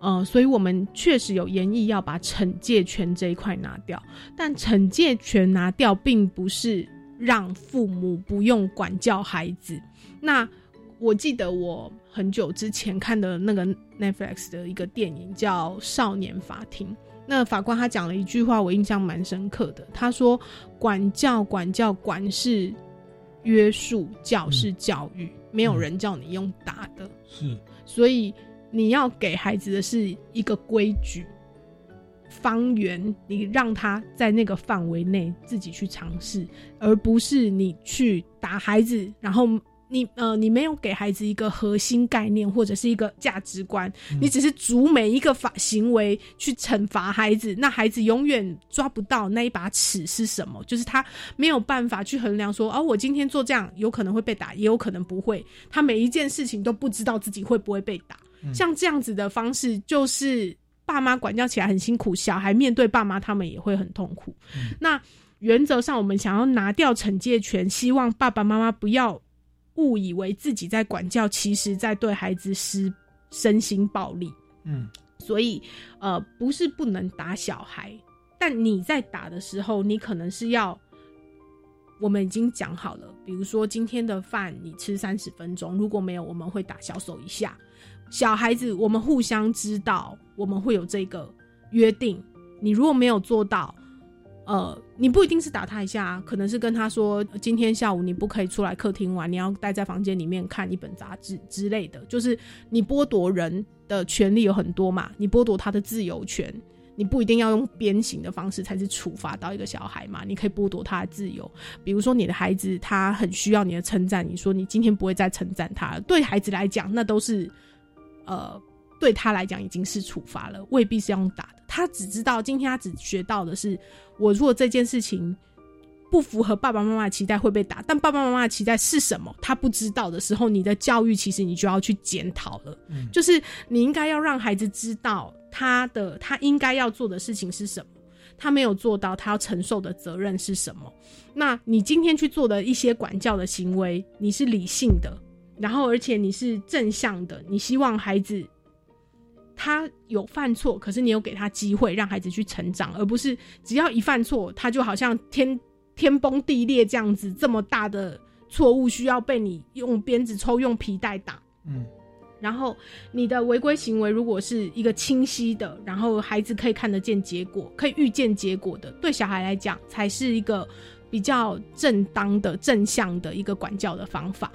呃，所以我们确实有研议要把惩戒权这一块拿掉，但惩戒权拿掉并不是让父母不用管教孩子。那我记得我很久之前看的那个 Netflix 的一个电影叫《少年法庭》，那法官他讲了一句话，我印象蛮深刻的。他说：“管教，管教，管是约束，教是教育，没有人叫你用打的。”是，所以。你要给孩子的是一个规矩方圆，你让他在那个范围内自己去尝试，而不是你去打孩子，然后你呃你没有给孩子一个核心概念或者是一个价值观，你只是逐每一个法行为去惩罚孩子，那孩子永远抓不到那一把尺是什么，就是他没有办法去衡量说，哦，我今天做这样有可能会被打，也有可能不会，他每一件事情都不知道自己会不会被打。像这样子的方式，就是爸妈管教起来很辛苦，小孩面对爸妈他们也会很痛苦。那原则上，我们想要拿掉惩戒权，希望爸爸妈妈不要误以为自己在管教，其实在对孩子施身心暴力。嗯，所以呃，不是不能打小孩，但你在打的时候，你可能是要我们已经讲好了，比如说今天的饭你吃三十分钟，如果没有，我们会打小手一下。小孩子，我们互相知道，我们会有这个约定。你如果没有做到，呃，你不一定是打他一下，可能是跟他说，今天下午你不可以出来客厅玩，你要待在房间里面看一本杂志之类的。就是你剥夺人的权利有很多嘛，你剥夺他的自由权，你不一定要用鞭刑的方式才是处罚到一个小孩嘛，你可以剥夺他的自由。比如说你的孩子他很需要你的称赞，你说你今天不会再称赞他了，对孩子来讲那都是。呃，对他来讲已经是处罚了，未必是用打。他只知道今天他只学到的是，我如果这件事情不符合爸爸妈妈的期待会被打，但爸爸妈妈的期待是什么？他不知道的时候，你的教育其实你就要去检讨了。嗯，就是你应该要让孩子知道他的他应该要做的事情是什么，他没有做到，他要承受的责任是什么。那你今天去做的一些管教的行为，你是理性的。然后，而且你是正向的，你希望孩子他有犯错，可是你有给他机会让孩子去成长，而不是只要一犯错，他就好像天天崩地裂这样子，这么大的错误需要被你用鞭子抽、用皮带打。嗯，然后你的违规行为如果是一个清晰的，然后孩子可以看得见结果、可以预见结果的，对小孩来讲才是一个比较正当的、正向的一个管教的方法。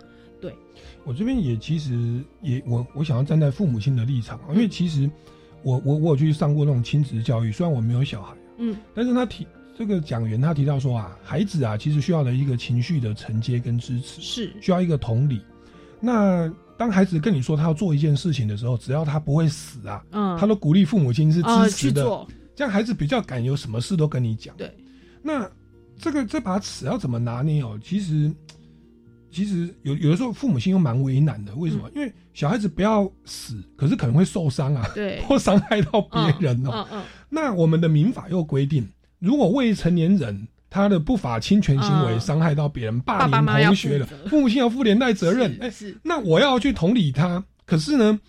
对。我这边也其实也我我想要站在父母亲的立场，因为其实我我我有去上过那种亲子教育，虽然我没有小孩，嗯，但是他提这个讲员他提到说啊，孩子啊其实需要的一个情绪的承接跟支持，是需要一个同理。那当孩子跟你说他要做一件事情的时候，只要他不会死啊，嗯，他都鼓励父母亲是支持的，做，这样孩子比较敢有什么事都跟你讲。对，那这个这把尺要怎么拿捏哦？其实。其实有有的时候父母亲又蛮为难的，为什么？因为小孩子不要死，可是可能会受伤啊，对，或伤害到别人哦。嗯嗯。那我们的民法又规定，如果未成年人他的不法侵权行为伤害到别人，霸凌同学了，父母亲要负连带责任。那我要去同理他，可是呢，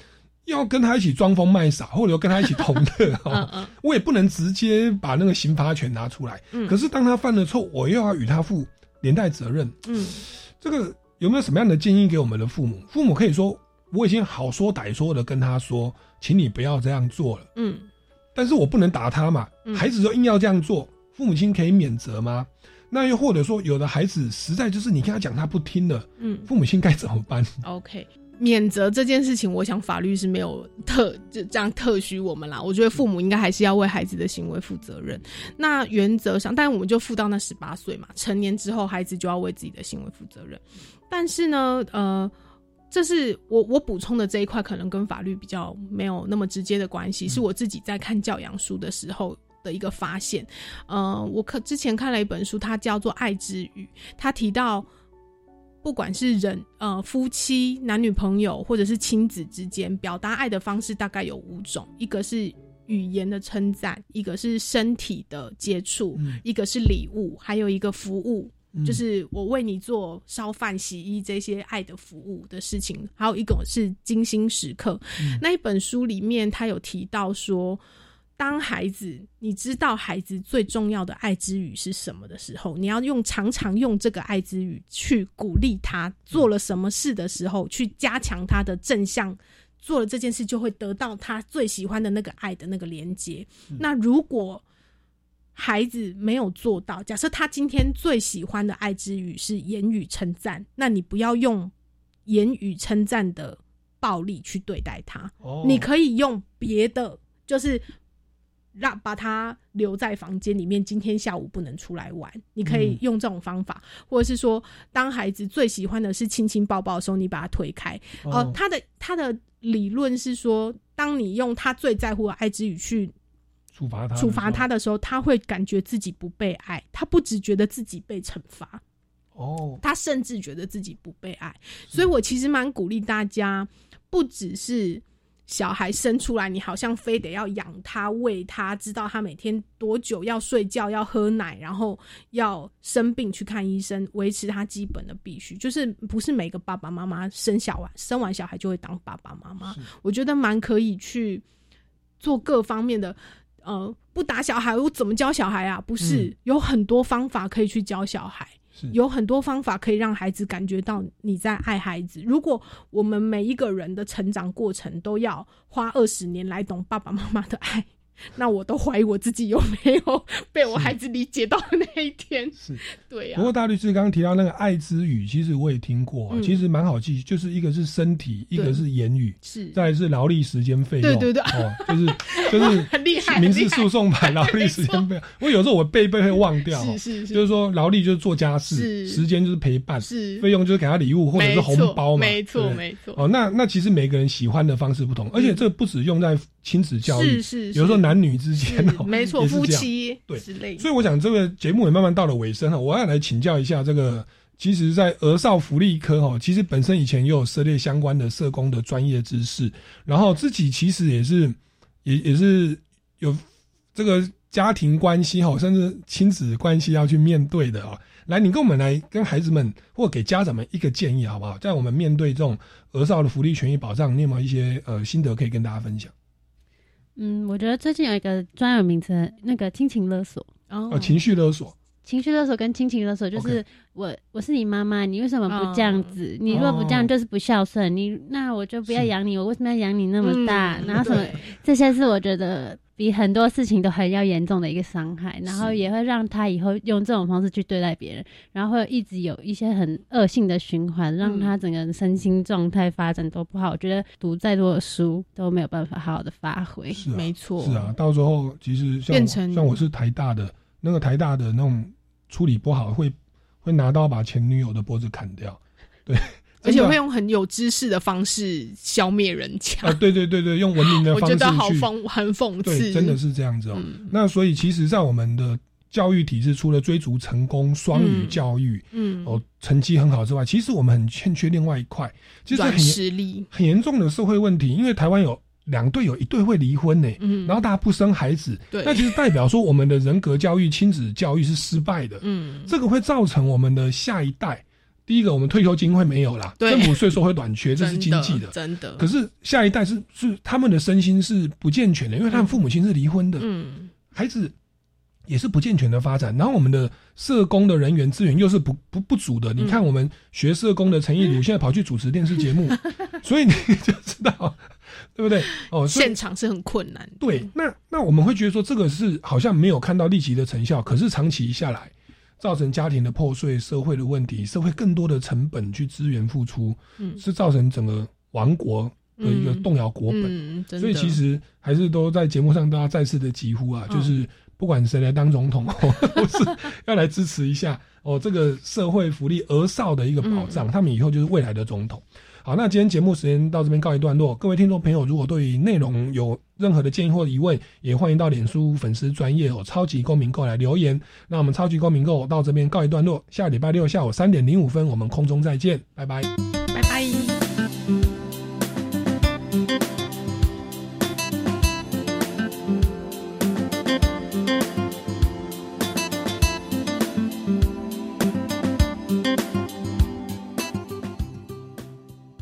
要跟他一起装疯卖傻，或者跟他一起同乐哦，我也不能直接把那个刑罚权拿出来。嗯。可是当他犯了错，我又要与他负连带责任。嗯。这个有没有什么样的建议给我们的父母？父母可以说我已经好说歹说的跟他说，请你不要这样做了。嗯，但是我不能打他嘛。孩子就硬要这样做，父母亲可以免责吗？那又或者说，有的孩子实在就是你跟他讲他不听了，嗯，父母亲该怎么办？OK。免责这件事情，我想法律是没有特就这样特许我们啦。我觉得父母应该还是要为孩子的行为负责任。那原则上，但我们就负到那十八岁嘛，成年之后，孩子就要为自己的行为负责任。但是呢，呃，这是我我补充的这一块，可能跟法律比较没有那么直接的关系，是我自己在看教养书的时候的一个发现。呃，我可之前看了一本书，它叫做《爱之语》，它提到。不管是人呃夫妻、男女朋友，或者是亲子之间，表达爱的方式大概有五种，一个是语言的称赞，一个是身体的接触，一个是礼物，还有一个服务。嗯就是我为你做烧饭、洗衣这些爱的服务的事情，还有一种是精心时刻。那一本书里面，他有提到说，当孩子你知道孩子最重要的爱之语是什么的时候，你要用常常用这个爱之语去鼓励他做了什么事的时候，去加强他的正向。做了这件事，就会得到他最喜欢的那个爱的那个连接。那如果孩子没有做到，假设他今天最喜欢的爱之语是言语称赞，那你不要用言语称赞的暴力去对待他，哦你可以用别的，就是让把他留在房间里面，今天下午不能出来玩。你可以嗯用这种方法，或者是说，当孩子最喜欢的是亲亲抱抱的时候，你把他推开。哦呃，他的他的理论是说，当你用他最在乎的爱之语去处罚他，处罚他的时候，他会感觉自己不被爱，他不只觉得自己被惩罚，哦，他甚至觉得自己不被爱。所以我其实蛮鼓励大家，不只是小孩生出来，你好像非得要养他、喂他，知道他每天多久要睡觉、要喝奶，然后要生病去看医生，维持他基本的必须。就是不是每个爸爸妈妈生小完生完小孩就会当爸爸妈妈，我觉得蛮可以去做各方面的。呃，不打小孩，我怎么教小孩啊？不是，嗯有很多方法可以去教小孩。有很多方法可以让孩子感觉到你在爱孩子。如果我们每一个人的成长过程都要花二十年来懂爸爸妈妈的爱，那我都怀疑我自己有没有被我孩子理解到那一天。是，对呀、不过大律师刚刚提到那个爱之语，其实我也听过，嗯其实蛮好记，就是一个是身体，一个是言语，是再来是劳力时间费用，对对对哦，就是就是很厉害民事诉讼版劳力时间费用。我有时候我背一背会忘掉，是是是就是说劳力就是做家事，时间就是陪伴，是费用就是给他礼物或者是红包嘛，没错没错哦，那那其实每个人喜欢的方式不同，而且这不只用在亲子教育，是是是有时候男女之间哦，没错，夫妻对之类的。所以我想这个节目也慢慢到了尾声哈，我要来请教一下这个，其实，在儿少福利科哈，其实本身以前也有涉猎相关的社工的专业知识，然后自己其实也是也也是有这个家庭关系哈，甚至亲子关系要去面对的啊。来，你跟我们来跟孩子们或给家长们一个建议好不好？在我们面对这种儿少的福利权益保障，你有没有一些呃心得可以跟大家分享？嗯，我觉得最近有一个专有名词，那个亲情勒索。哦呃，情绪勒索，情绪勒索跟亲情勒索就是我我是你妈妈，你为什么不这样子？你如果不这样就是不孝顺，你那我就不要养你，我为什么要养你那么大？嗯然后什么这些是我觉得比很多事情都还要严重的一个伤害，然后也会让他以后用这种方式去对待别人，然后会一直有一些很恶性的循环，让他整个人身心状态发展都不好。我觉得读再多的书都没有办法好好的发挥，是啊没错。是啊，到时候其实像变成像我是台大的，那个台大的那种处理不好，会会拿刀把前女友的脖子砍掉，对，而且会用很有知识的方式消灭人家。啊，对对对对，用文明的 方式去，觉得好讽，很讽刺。对，真的是这样子哦。嗯那所以其实，在我们的教育体制，除了追逐成功、双语嗯教育，嗯哦，成绩很好之外，其实我们很欠缺另外一块，就是很软实力。很严重的社会问题，因为台湾有两对有一对会离婚呢，嗯然后大家不生孩子，对那其实代表说我们的人格教育、亲子教育是失败的，嗯，这个会造成我们的下一代，第一个我们退休金会没有啦，政府税收会短缺，这是经济的，真的。可是下一代是是他们的身心是不健全的，因为他们父母亲是离婚的，嗯，孩子也是不健全的发展，然后我们的社工的人员资源又是不不不足的。你看，我们学社工的陈义儒 现在跑去主持电视节目，所以你就知道，对不对？哦，现场是很困难。对，那那我们会觉得说，这个是好像没有看到立即的成效，可是长期下来，造成家庭的破碎、社会的问题、社会更多的成本去资源付出，嗯。是造成整个王国的一个嗯。动摇国本。所以其实还是都在节目上大家再次的疾呼啊，嗯就是不管谁来当总统，都是要来支持一下哦，这个社会福利儿少的一个保障，他们以后就是未来的总统。好，那今天节目时间到这边告一段落。各位听众朋友，如果对于内容有任何的建议或疑问，也欢迎到脸书粉丝专业哦超级公民购来留言。那我们超级公民购到这边告一段落，下礼拜六下午三点零五分我们空中再见，拜拜。拜拜。